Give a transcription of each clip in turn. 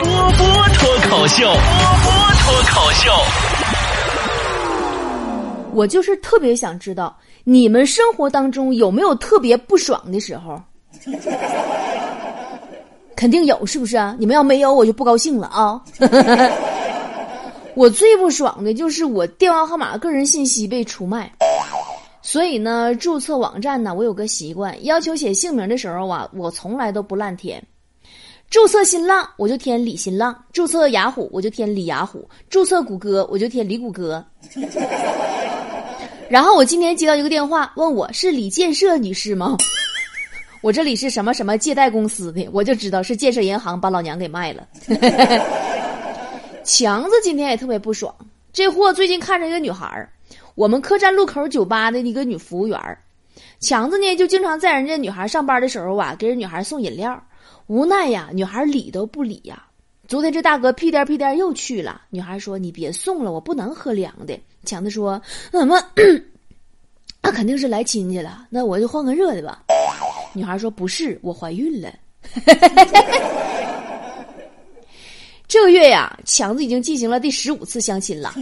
波波脱口秀，波波脱口秀。我就是特别想知道，你们生活当中有没有特别不爽的时候？肯定有，是不是啊？你们要没有，我就不高兴了啊！我最不爽的就是我电话号码、个人信息被出卖。所以呢，注册网站呢，我有个习惯，要求写姓名的时候啊，我从来都不乱填。注册新浪我就填李新浪，注册雅虎我就填李雅虎，注册谷歌我就填李谷歌。然后我今天接到一个电话，问我是李建设女士吗？我这里是什么什么借贷公司的，我就知道是建设银行把老娘给卖了。强子今天也特别不爽，这货最近看着一个女孩儿，我们客栈路口酒吧的一个女服务员儿，强子呢就经常在人家女孩上班的时候啊，给人女孩送饮料，无奈呀，女孩理都不理呀。昨天这大哥屁颠屁颠又去了，女孩说：“你别送了，我不能喝凉的。”强子说：“怎么？那肯定是来亲戚了，那我就换个热的吧。”女孩说：“不是，我怀孕了。”这个月呀，强子已经进行了第十五次相亲了。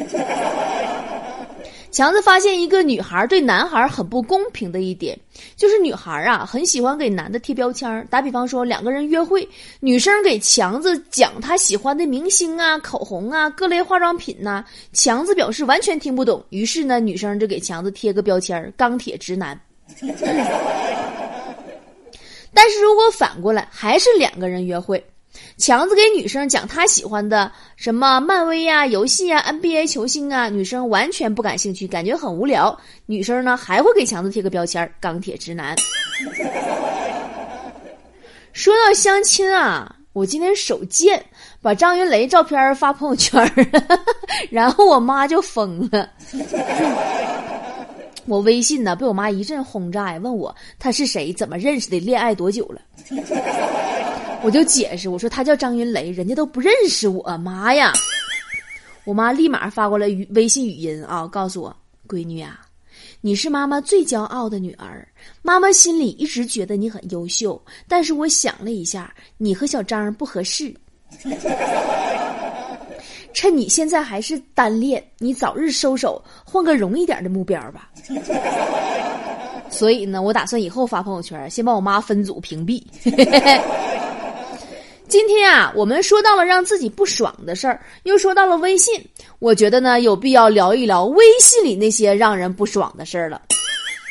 强子发现一个女孩对男孩很不公平的一点，就是女孩啊很喜欢给男的贴标签打比方说，两个人约会，女生给强子讲她喜欢的明星啊、口红啊、各类化妆品呐，强子表示完全听不懂。于是呢，女生就给强子贴个标签钢铁直男。但是如果反过来，还是两个人约会。强子给女生讲他喜欢的什么漫威呀、游戏啊、NBA 球星啊，女生完全不感兴趣，感觉很无聊。女生呢还会给强子贴个标签“钢铁直男”。说到相亲啊，我今天手贱，把张云雷照片发朋友圈 然后我妈就疯了。我微信呢被我妈一阵轰炸呀，问我他是谁，怎么认识的，恋爱多久了。我就解释，我说他叫张云雷，人家都不认识我，妈呀！我妈立马发过来语微信语音啊，告诉我，闺女啊，你是妈妈最骄傲的女儿，妈妈心里一直觉得你很优秀，但是我想了一下，你和小张不合适，趁你现在还是单恋，你早日收手，换个容易点的目标吧。所以呢，我打算以后发朋友圈，先把我妈分组屏蔽。今天啊，我们说到了让自己不爽的事儿，又说到了微信，我觉得呢，有必要聊一聊微信里那些让人不爽的事儿了。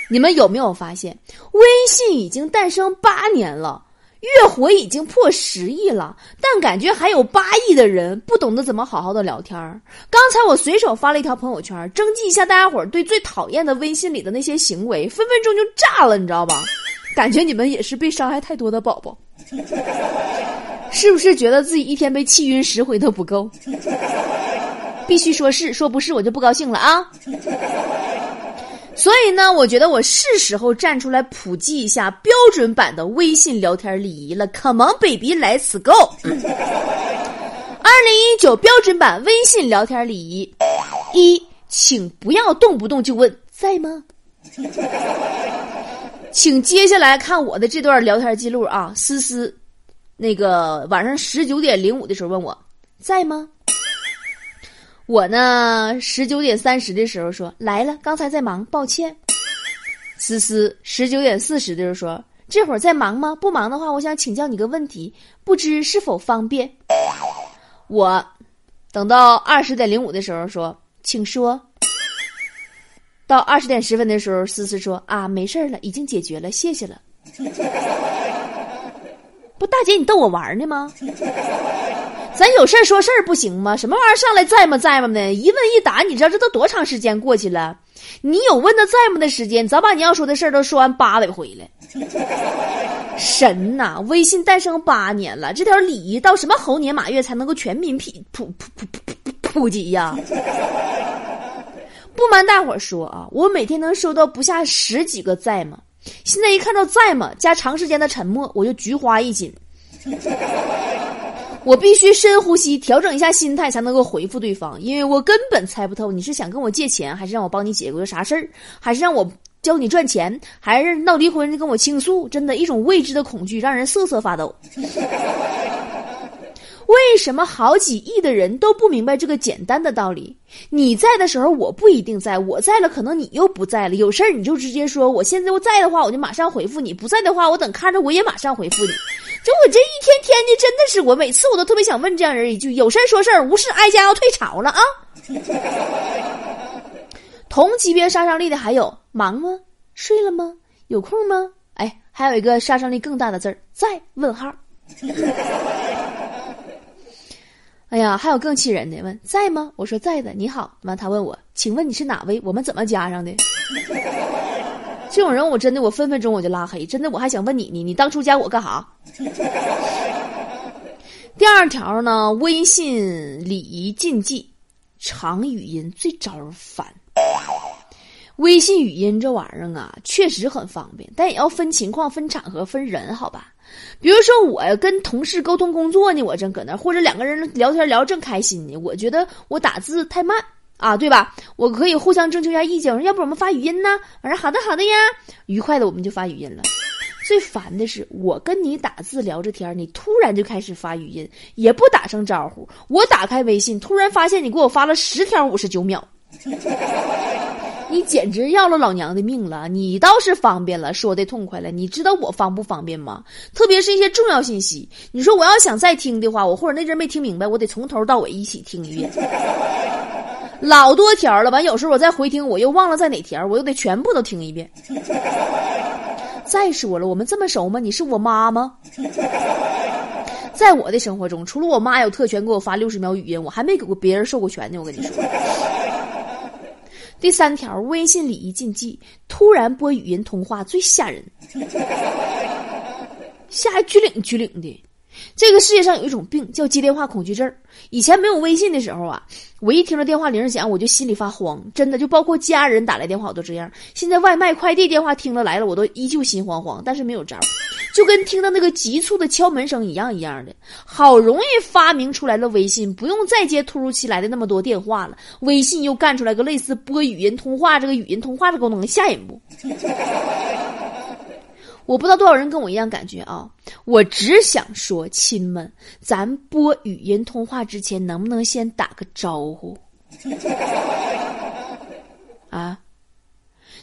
你们有没有发现，微信已经诞生八年了，月活已经破十亿了，但感觉还有八亿的人不懂得怎么好好的聊天儿。刚才我随手发了一条朋友圈，征集一下大家伙儿对最讨厌的微信里的那些行为，分分钟就炸了，你知道吧？感觉你们也是被伤害太多的宝宝。是不是觉得自己一天被气晕十回都不够？必须说是，说不是我就不高兴了啊！所以呢，我觉得我是时候站出来普及一下标准版的微信聊天礼仪了。Come on baby，Let's go！二零一九标准版微信聊天礼仪：一，请不要动不动就问在吗？请接下来看我的这段聊天记录啊，思思。那个晚上十九点零五的时候问我在吗？我呢十九点三十的时候说来了，刚才在忙，抱歉。思思十九点四十的时候说这会儿在忙吗？不忙的话，我想请教你个问题，不知是否方便？我等到二十点零五的时候说请说。到二十点十分的时候，思思说啊没事了，已经解决了，谢谢了。不，大姐，你逗我玩呢吗？咱有事说事儿不行吗？什么玩意儿上来在吗在吗的？一问一答，你知道这都多长时间过去了？你有问他在吗的时间，早把你要说的事儿都说完八百回了。神呐！微信诞生八年了，这条礼仪到什么猴年马月才能够全民普普普普普普及呀？不瞒大伙儿说啊，我每天能收到不下十几个在吗？现在一看到在吗加长时间的沉默，我就菊花一紧。我必须深呼吸，调整一下心态，才能够回复对方，因为我根本猜不透你是想跟我借钱，还是让我帮你解决啥事儿，还是让我教你赚钱，还是闹离婚跟我倾诉。真的，一种未知的恐惧让人瑟瑟发抖。为什么好几亿的人都不明白这个简单的道理？你在的时候我不一定在，我在了可能你又不在了。有事儿你就直接说，我现在我在的话我就马上回复你；不在的话我等看着我也马上回复你。就我这一天天的，真的是我每次我都特别想问这样人一句：有事儿说事儿，无事哀家要退朝了啊！同级别杀伤力的还有忙吗？睡了吗？有空吗？哎，还有一个杀伤力更大的字儿，在问号。哎呀，还有更气人的，问在吗？我说在的，你好。完，他问我，请问你是哪位？我们怎么加上的？这种人，我真的，我分分钟我就拉黑。真的，我还想问你呢，你当初加我干啥？第二条呢，微信礼仪禁忌，长语音最招人烦。微信语音这玩意儿啊，确实很方便，但也要分情况、分场合、分人，好吧？比如说，我跟同事沟通工作呢，我正搁那，或者两个人聊天聊正开心呢，我觉得我打字太慢啊，对吧？我可以互相征求一下意见，我说要不我们发语音呢？我说好的好的呀，愉快的我们就发语音了。最烦的是，我跟你打字聊着天，你突然就开始发语音，也不打声招呼。我打开微信，突然发现你给我发了十条五十九秒。你简直要了老娘的命了！你倒是方便了，说的痛快了。你知道我方不方便吗？特别是一些重要信息，你说我要想再听的话，我或者那阵没听明白，我得从头到尾一起听一遍。老多条了，完有时候我再回听，我又忘了在哪条，我又得全部都听一遍。再说了，我们这么熟吗？你是我妈吗？在我的生活中，除了我妈有特权给我发六十秒语音，我还没给过别人授过权呢。我跟你说。第三条，微信礼仪禁忌：突然拨语音通话最吓人，吓拘领拘领的。这个世界上有一种病叫接电话恐惧症。以前没有微信的时候啊，我一听到电话铃响，我就心里发慌，真的就包括家人打来电话我都这样。现在外卖快递电话听了来了，我都依旧心慌慌，但是没有招，就跟听到那个急促的敲门声一样一样的。好容易发明出来了微信，不用再接突如其来的那么多电话了。微信又干出来个类似播语音通话这个语音通话的功能，吓人不？我不知道多少人跟我一样感觉啊！我只想说，亲们，咱播语音通话之前，能不能先打个招呼？啊，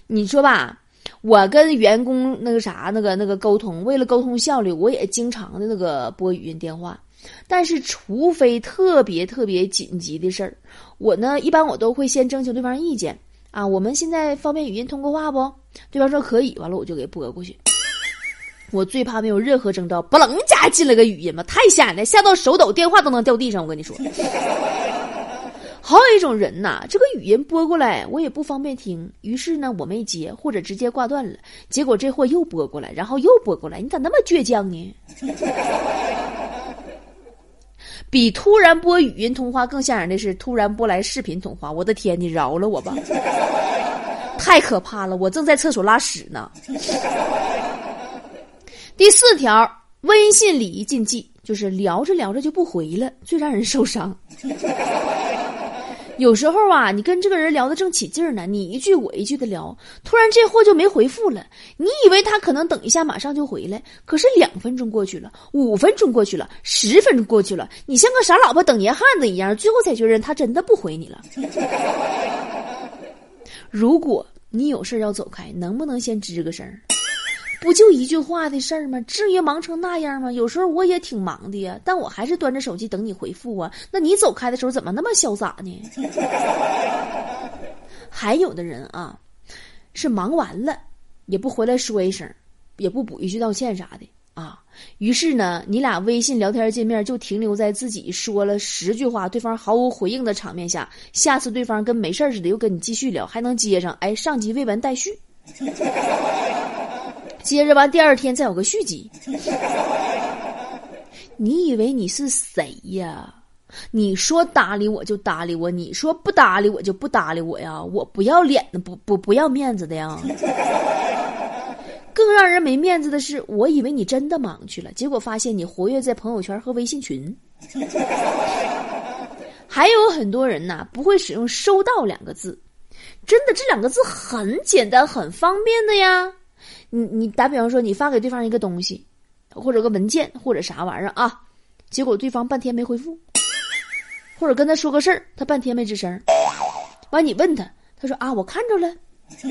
你说吧，我跟员工那个啥，那个那个沟通，为了沟通效率，我也经常的那个播语音电话。但是，除非特别特别紧急的事儿，我呢，一般我都会先征求对方意见啊。我们现在方便语音通过话不？对方说可以，完了我就给拨过去。我最怕没有任何征兆，不楞家进了个语音嘛，太吓人了，吓到手抖，电话都能掉地上。我跟你说，还有一种人呐，这个语音拨过来，我也不方便听，于是呢，我没接，或者直接挂断了。结果这货又拨过来，然后又拨过来，你咋那么倔强呢？比突然拨语音通话更吓人的是，突然拨来视频通话。我的天，你饶了我吧！太可怕了，我正在厕所拉屎呢。第四条，微信礼仪禁忌就是聊着聊着就不回了，最让人受伤。有时候啊，你跟这个人聊得正起劲呢，你一句我一句的聊，突然这货就没回复了。你以为他可能等一下马上就回来，可是两分钟过去了，五分钟过去了，十分钟过去了，你像个傻老婆等年汉子一样，最后才确认他真的不回你了。如果你有事要走开，能不能先吱个声？不就一句话的事儿吗？至于忙成那样吗？有时候我也挺忙的呀，但我还是端着手机等你回复啊。那你走开的时候怎么那么潇洒呢？还有的人啊，是忙完了也不回来说一声，也不补一句道歉啥的啊。于是呢，你俩微信聊天界面就停留在自己说了十句话，对方毫无回应的场面下。下次对方跟没事似的又跟你继续聊，还能接上，哎，上集未完待续。接着完，第二天再有个续集。你以为你是谁呀？你说搭理我就搭理我，你说不搭理我就不搭理我呀？我不要脸的，不不不要面子的呀。更让人没面子的是，我以为你真的忙去了，结果发现你活跃在朋友圈和微信群。还有很多人呐，不会使用“收到”两个字，真的这两个字很简单、很方便的呀。你你打比方说，你发给对方一个东西，或者个文件，或者啥玩意儿啊，结果对方半天没回复，或者跟他说个事儿，他半天没吱声。完，你问他，他说啊，我看着了。你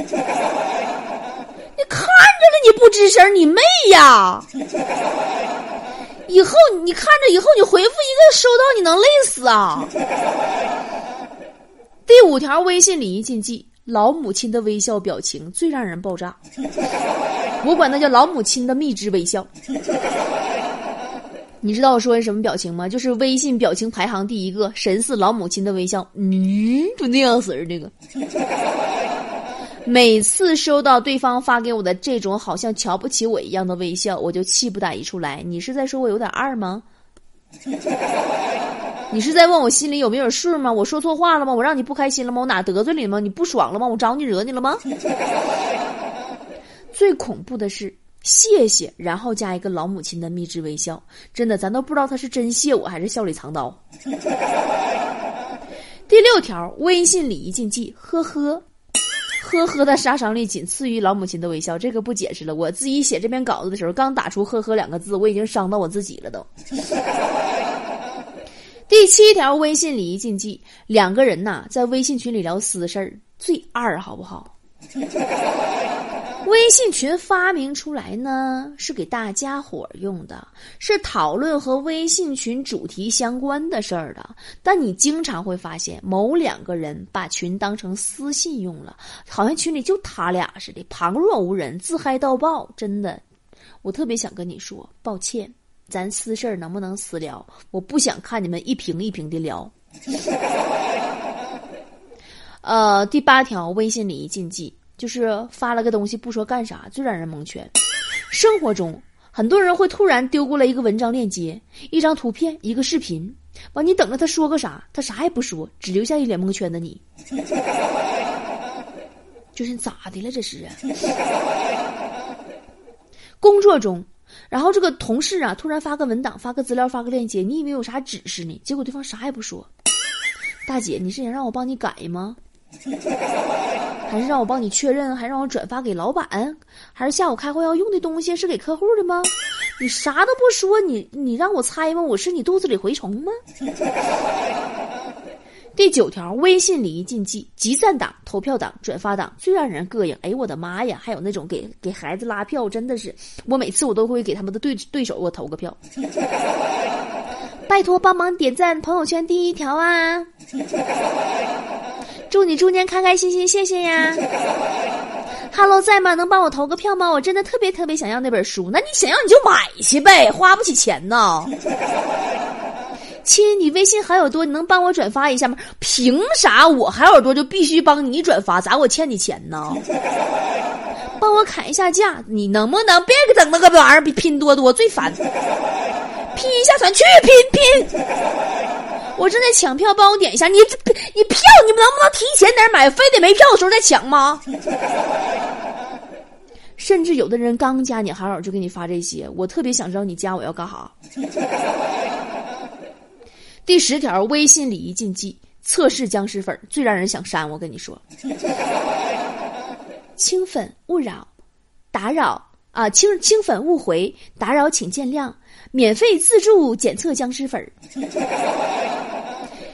看着了，你不吱声，你妹呀！以后你看着以后，你回复一个收到，你能累死啊！第五条微信礼仪禁忌：老母亲的微笑表情最让人爆炸。我管那叫老母亲的蜜汁微笑。你知道我说的什么表情吗？就是微信表情排行第一个，神似老母亲的微笑。嗯，就那样式儿，这个。每次收到对方发给我的这种好像瞧不起我一样的微笑，我就气不打一处来。你是在说我有点二吗？你是在问我心里有没有数吗？我说错话了吗？我让你不开心了吗？我哪得罪你了吗？你不爽了吗？我招你惹你了吗？最恐怖的是谢谢，然后加一个老母亲的蜜汁微笑。真的，咱都不知道他是真谢我还是笑里藏刀。第六条微信礼仪禁忌：呵呵。呵呵的杀伤力仅次于老母亲的微笑，这个不解释了。我自己写这篇稿子的时候，刚打出“呵呵”两个字，我已经伤到我自己了都。第七条微信礼仪禁忌：两个人呐在微信群里聊私事儿，最二好不好？微信群发明出来呢，是给大家伙用的，是讨论和微信群主题相关的事儿的。但你经常会发现，某两个人把群当成私信用了，好像群里就他俩似的，旁若无人，自嗨到爆。真的，我特别想跟你说，抱歉，咱私事儿能不能私聊？我不想看你们一瓶一瓶的聊。呃，第八条微信礼仪禁忌。就是发了个东西不说干啥，最让人蒙圈。生活中，很多人会突然丢过来一个文章链接、一张图片、一个视频，完你等着他说个啥，他啥也不说，只留下一脸蒙圈的你。就是咋的了？这是。工作中，然后这个同事啊，突然发个文档、发个资料、发个链接，你以为有啥指示呢？结果对方啥也不说。大姐，你是想让我帮你改吗？还是让我帮你确认，还让我转发给老板，还是下午开会要用的东西是给客户的吗？你啥都不说，你你让我猜吗？我是你肚子里蛔虫吗？第九条微信礼仪禁忌：集赞党、投票党、转发党最让人膈应。哎我的妈呀！还有那种给给孩子拉票，真的是，我每次我都会给他们的对对手我投个票。拜托帮忙点赞朋友圈第一条啊！祝你猪年开开心心，谢谢呀！Hello，在吗？能帮我投个票吗？我真的特别特别想要那本书。那你想要你就买去呗，花不起钱呢。亲，你微信好友多，你能帮我转发一下吗？凭啥我好友多就必须帮你转发？咋我欠你钱呢？帮我砍一下价，你能不能别整那个玩意儿？比拼多多最烦。拼一下团去拼拼。我正在抢票，帮我点一下。你这你票，你们能不能提前点买？非得没票的时候再抢吗？甚至有的人刚加你好友就给你发这些，我特别想知道你加我要干哈。第十条微信礼仪禁忌：测试僵尸粉最让人想删。我跟你说，清粉勿扰，打扰啊，清清粉勿回，打扰请见谅。免费自助检测僵尸粉。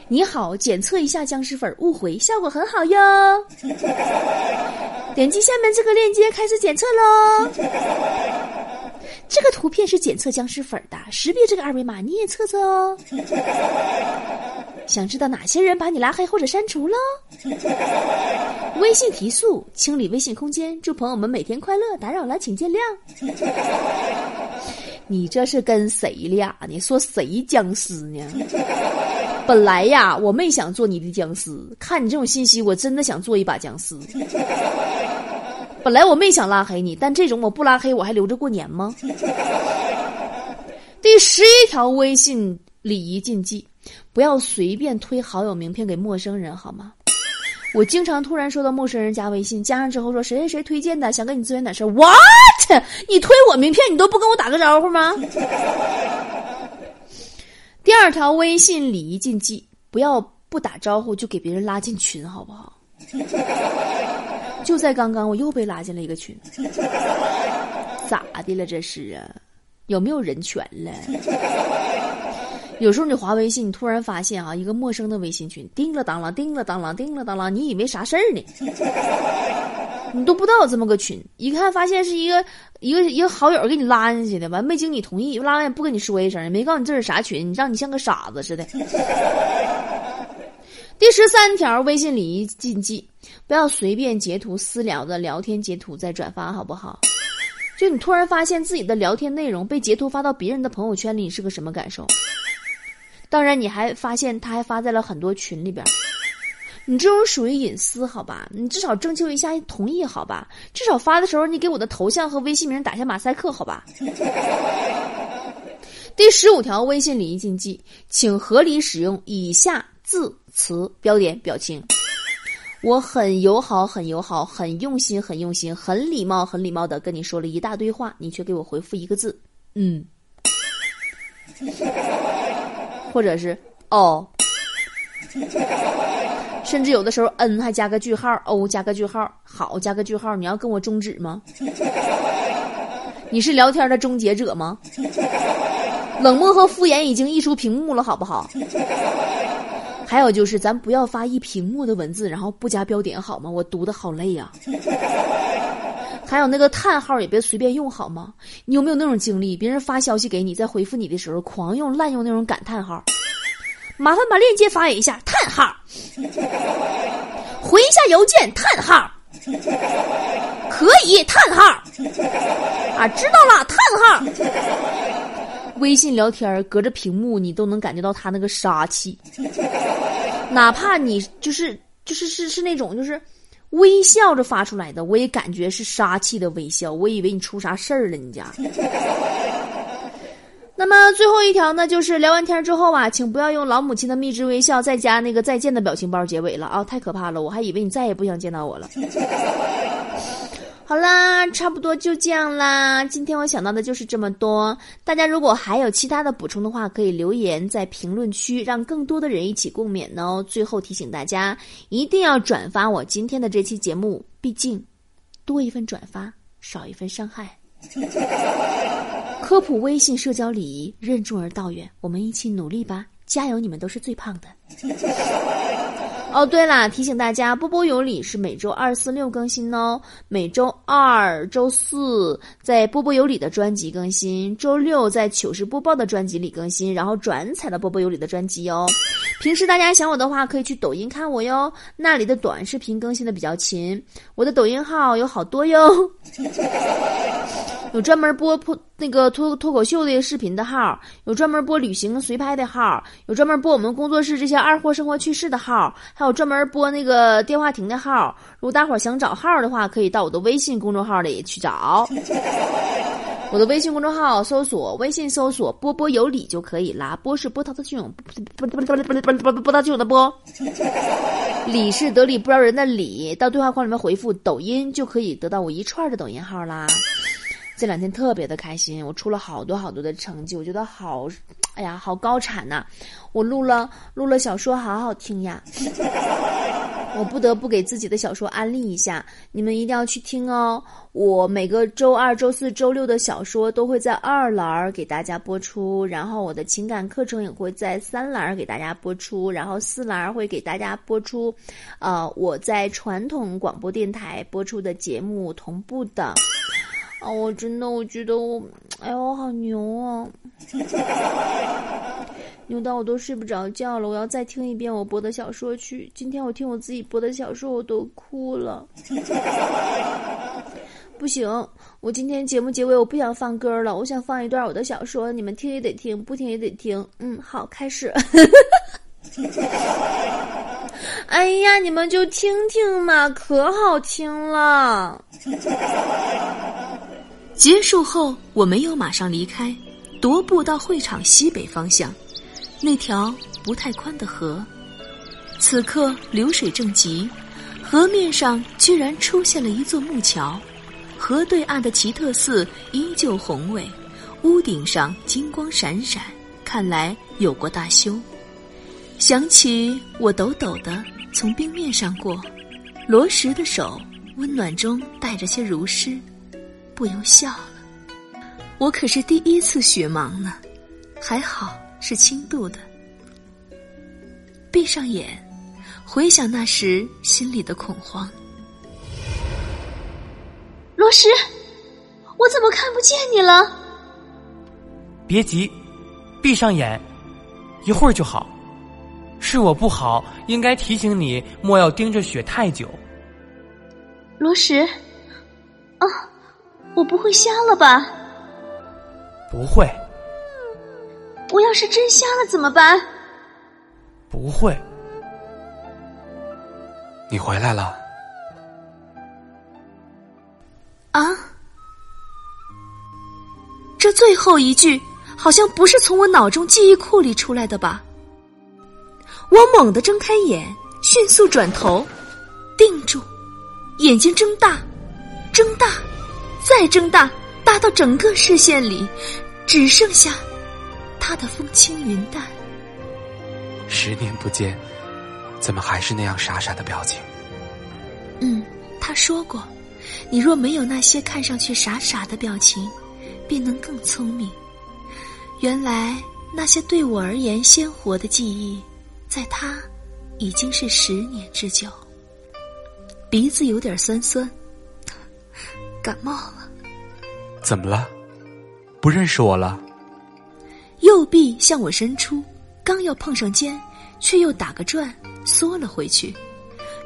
你好，检测一下僵尸粉误回，效果很好哟。点击下面这个链接开始检测喽。这个图片是检测僵尸粉的，识别这个二维码你也测测哦。想知道哪些人把你拉黑或者删除了？微信提速，清理微信空间，祝朋友们每天快乐，打扰了请见谅。你这是跟谁俩呢？说谁僵尸呢？本来呀，我没想做你的僵尸。看你这种信息，我真的想做一把僵尸。本来我没想拉黑你，但这种我不拉黑，我还留着过年吗？第十一条微信礼仪禁忌：不要随便推好友名片给陌生人，好吗？我经常突然收到陌生人加微信，加上之后说谁谁谁推荐的，想跟你咨询点事儿。What？你推我名片，你都不跟我打个招呼吗？第二条微信礼仪禁忌：不要不打招呼就给别人拉进群，好不好？就在刚刚，我又被拉进了一个群，咋的了？这是啊？有没有人权了？有时候你划微信，你突然发现啊，一个陌生的微信群，叮了当啷，叮了当啷，叮了当啷，你以为啥事儿呢？你都不知道有这么个群，一看发现是一个一个一个好友给你拉进去的，完没经你同意，拉完也不跟你说一声，也没告诉你这是啥群，你让你像个傻子似的。第十三条微信礼仪禁忌：不要随便截图私聊的聊天截图再转发，好不好？就你突然发现自己的聊天内容被截图发到别人的朋友圈里，你是个什么感受？当然，你还发现他还发在了很多群里边，你这种属于隐私，好吧？你至少征求一下同意，好吧？至少发的时候你给我的头像和微信名打下马赛克，好吧？第十五条微信礼仪禁忌，请合理使用以下字词、标点、表情。我很友好，很友好，很用心，很用心，很礼貌，很礼貌的跟你说了一大堆话，你却给我回复一个字，嗯，或者是哦，甚至有的时候嗯还加个句号，o 加个句号，好加个句号，你要跟我终止吗？你是聊天的终结者吗？冷漠和敷衍已经溢出屏幕了，好不好？还有就是，咱不要发一屏幕的文字，然后不加标点，好吗？我读的好累呀。还有那个叹号也别随便用，好吗？你有没有那种经历？别人发消息给你，在回复你的时候，狂用滥用那种感叹号？麻烦把链接发一下，叹号。回一下邮件，叹号。可以，叹号。啊，知道了，叹号。微信聊天隔着屏幕，你都能感觉到他那个杀气。哪怕你就是就是是是那种就是微笑着发出来的，我也感觉是杀气的微笑。我以为你出啥事儿了，你家。那么最后一条呢，就是聊完天之后啊，请不要用老母亲的蜜汁微笑再加那个再见的表情包结尾了啊，太可怕了！我还以为你再也不想见到我了。好啦，差不多就这样啦。今天我想到的就是这么多。大家如果还有其他的补充的话，可以留言在评论区，让更多的人一起共勉哦。最后提醒大家，一定要转发我今天的这期节目，毕竟多一份转发，少一份伤害。科普微信社交礼仪，任重而道远，我们一起努力吧！加油，你们都是最胖的。哦，对了，提醒大家，波波有理是每周二、四、六更新哦。每周二、周四在波波有理的专辑更新，周六在糗事播报的专辑里更新，然后转采到波波有理的专辑哦。平时大家想我的话，可以去抖音看我哟，那里的短视频更新的比较勤。我的抖音号有好多哟。有专门播破那个脱脱口秀的视频的号，有专门播旅行随拍的号，有专门播我们工作室这些二货生活趣事的号，还有专门播那个电话亭的号。如果大伙儿想找号的话，可以到我的微信公众号里去找。我的微信公众号搜索微信搜索“波波有理”就可以啦。波是波涛的汹，波波波涛汹涌的波。理是得理不饶人的理。到对话框里面回复“抖音”就可以得到我一串的抖音号啦。这两天特别的开心，我出了好多好多的成绩，我觉得好，哎呀，好高产呐！我录了录了小说，好好听呀！我不得不给自己的小说安利一下，你们一定要去听哦！我每个周二、周四周六的小说都会在二栏给大家播出，然后我的情感课程也会在三栏给大家播出，然后四栏会给大家播出，呃，我在传统广播电台播出的节目同步的。啊，我真的，我觉得我，哎呦，我好牛啊，牛到我都睡不着觉了。我要再听一遍我播的小说去。今天我听我自己播的小说，我都哭了。不行，我今天节目结尾我不想放歌了，我想放一段我的小说，你们听也得听，不听也得听。嗯，好，开始。哎呀，你们就听听嘛，可好听了。结束后，我没有马上离开，踱步到会场西北方向，那条不太宽的河。此刻流水正急，河面上居然出现了一座木桥，河对岸的奇特寺依旧宏伟，屋顶上金光闪闪，看来有过大修。想起我抖抖的从冰面上过，罗什的手温暖中带着些如诗。不由笑了，我可是第一次雪盲呢，还好是轻度的。闭上眼，回想那时心里的恐慌。罗石，我怎么看不见你了？别急，闭上眼，一会儿就好。是我不好，应该提醒你莫要盯着雪太久。罗石，啊，我不会瞎了吧？不会。我要是真瞎了怎么办？不会。你回来了。啊！这最后一句好像不是从我脑中记忆库里出来的吧？我猛地睁开眼，迅速转头，定住，眼睛睁大，睁大，再睁大，大到整个视线里只剩下他的风轻云淡。十年不见，怎么还是那样傻傻的表情？嗯，他说过。你若没有那些看上去傻傻的表情，便能更聪明。原来那些对我而言鲜活的记忆，在他已经是十年之久。鼻子有点酸酸，感冒了。怎么了？不认识我了？右臂向我伸出，刚要碰上肩，却又打个转，缩了回去。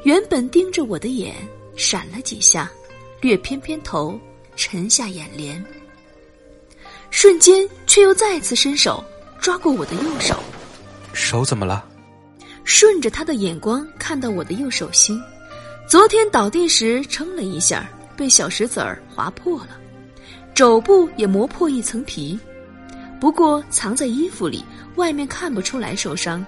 原本盯着我的眼闪了几下。略偏偏头，沉下眼帘，瞬间却又再次伸手抓过我的右手。手怎么了？顺着他的眼光看到我的右手心，昨天倒地时撑了一下，被小石子儿划破了，肘部也磨破一层皮，不过藏在衣服里，外面看不出来受伤。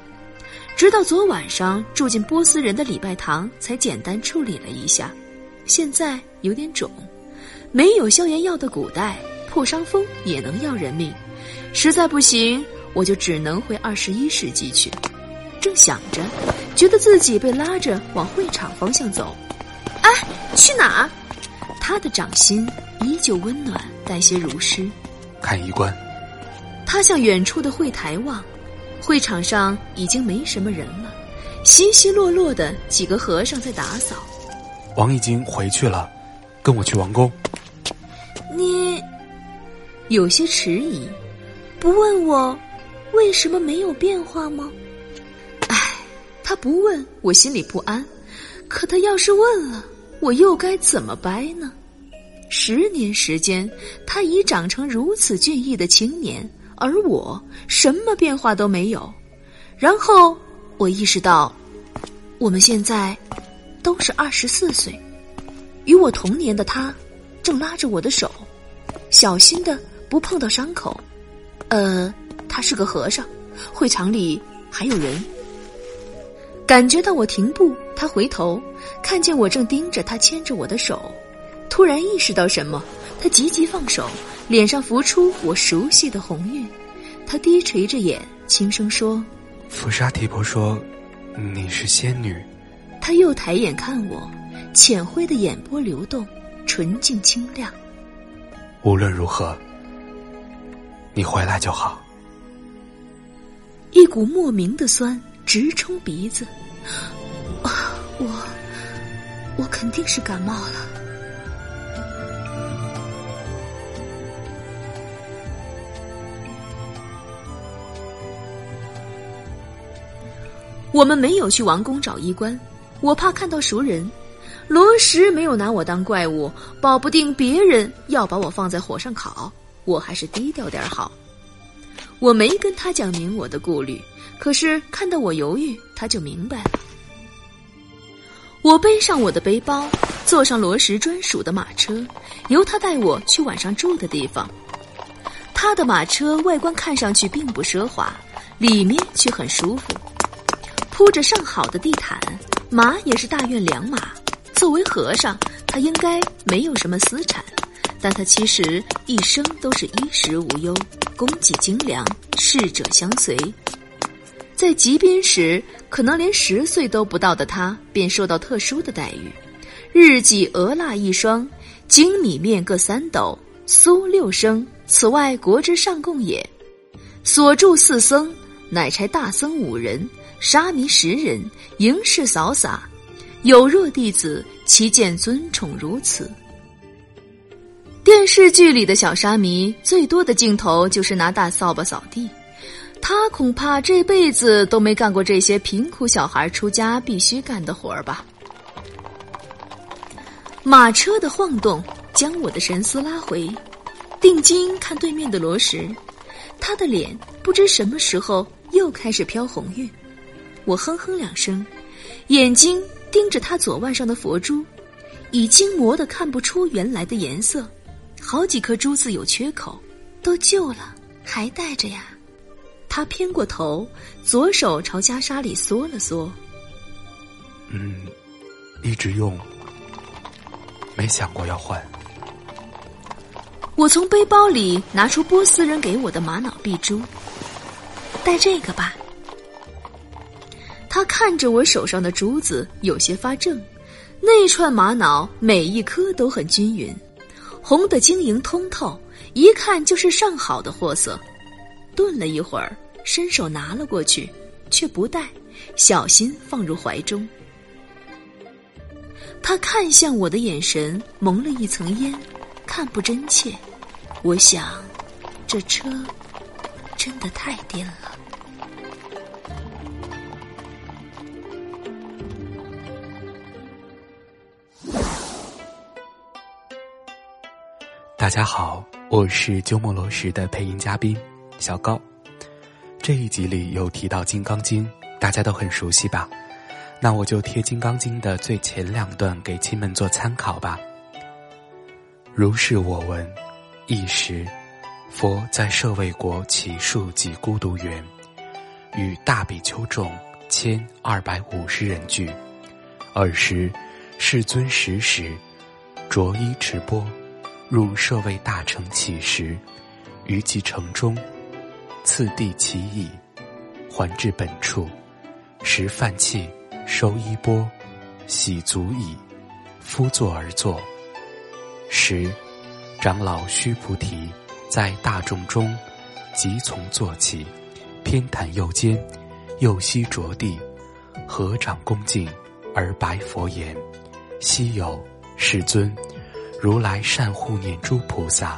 直到昨晚上住进波斯人的礼拜堂，才简单处理了一下。现在有点肿，没有消炎药的古代，破伤风也能要人命。实在不行，我就只能回二十一世纪去。正想着，觉得自己被拉着往会场方向走。哎，去哪儿？他的掌心依旧温暖，带些如诗。看衣冠。他向远处的会台望，会场上已经没什么人了，稀稀落落的几个和尚在打扫。王已经回去了，跟我去王宫。你有些迟疑，不问我为什么没有变化吗？唉，他不问我心里不安，可他要是问了，我又该怎么掰呢？十年时间，他已长成如此俊逸的青年，而我什么变化都没有。然后我意识到，我们现在。都是二十四岁，与我同年的他，正拉着我的手，小心的不碰到伤口。呃，他是个和尚，会场里还有人。感觉到我停步，他回头看见我正盯着他牵着我的手，突然意识到什么，他急急放手，脸上浮出我熟悉的红晕。他低垂着眼，轻声说：“福沙提婆说，你是仙女。”他又抬眼看我，浅灰的眼波流动，纯净清亮。无论如何，你回来就好。一股莫名的酸直冲鼻子，啊，我，我肯定是感冒了。我们没有去王宫找医官。我怕看到熟人，罗什没有拿我当怪物，保不定别人要把我放在火上烤，我还是低调点好。我没跟他讲明我的顾虑，可是看到我犹豫，他就明白了。我背上我的背包，坐上罗什专属的马车，由他带我去晚上住的地方。他的马车外观看上去并不奢华，里面却很舒服，铺着上好的地毯。马也是大院良马。作为和尚，他应该没有什么私产，但他其实一生都是衣食无忧，供给精良，侍者相随。在集边时，可能连十岁都不到的他，便受到特殊的待遇：日给鹅腊一双，精米面各三斗，酥六升。此外，国之上贡也。所住四僧，乃差大僧五人，沙弥十人，迎侍扫洒。有若弟子，其见尊宠如此。电视剧里的小沙弥，最多的镜头就是拿大扫把扫地。他恐怕这辈子都没干过这些贫苦小孩出家必须干的活儿吧。马车的晃动将我的神思拉回，定睛看对面的罗石，他的脸不知什么时候又开始飘红晕。我哼哼两声，眼睛盯着他左腕上的佛珠，已经磨得看不出原来的颜色，好几颗珠子有缺口，都旧了，还戴着呀。他偏过头，左手朝袈裟里缩了缩。嗯，一直用，没想过要换。我从背包里拿出波斯人给我的玛瑙碧珠，戴这个吧。他看着我手上的珠子，有些发怔。那串玛瑙每一颗都很均匀，红的晶莹通透，一看就是上好的货色。顿了一会儿，伸手拿了过去，却不戴，小心放入怀中。他看向我的眼神蒙了一层烟，看不真切。我想，这车真的太颠了。大家好，我是鸠摩罗什的配音嘉宾。小高，这一集里有提到《金刚经》，大家都很熟悉吧？那我就贴《金刚经》的最前两段给亲们做参考吧。如是我闻，一时，佛在舍卫国起数及孤独园，与大比丘众千二百五十人聚。尔时，世尊时时着衣持钵，入舍卫大城乞食，于其城中。次第其已，还至本处，食饭气，收衣钵，洗足矣。夫坐而坐。时，长老须菩提在大众中，即从坐起，偏袒右肩，右膝着地，合掌恭敬而白佛言：“昔有世尊，如来善护念诸菩萨，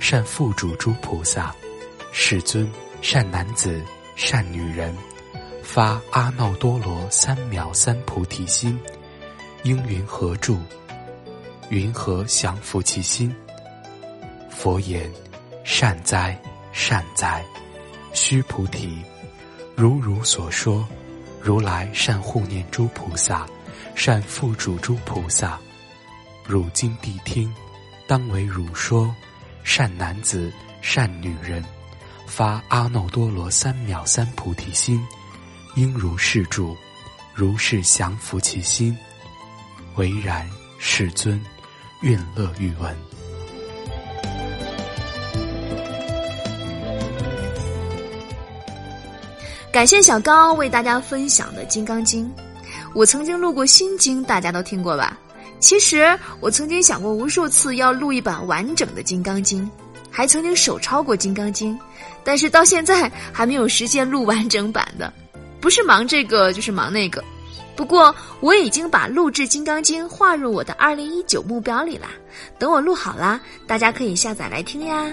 善付嘱诸菩萨。”世尊，善男子、善女人，发阿耨多罗三藐三菩提心，应云何住？云何降伏其心？佛言：善哉，善哉！须菩提，如汝所说，如来善护念诸菩萨，善付嘱诸菩萨。汝今谛听，当为汝说，善男子、善女人。发阿耨多罗三藐三菩提心，应如是住，如是降伏其心。唯然，世尊，愿乐欲闻。感谢小高为大家分享的《金刚经》。我曾经录过《心经》，大家都听过吧？其实我曾经想过无数次要录一版完整的《金刚经》。还曾经手抄过《金刚经》，但是到现在还没有实现录完整版的，不是忙这个就是忙那个。不过我已经把录制《金刚经》划入我的二零一九目标里啦。等我录好啦，大家可以下载来听呀。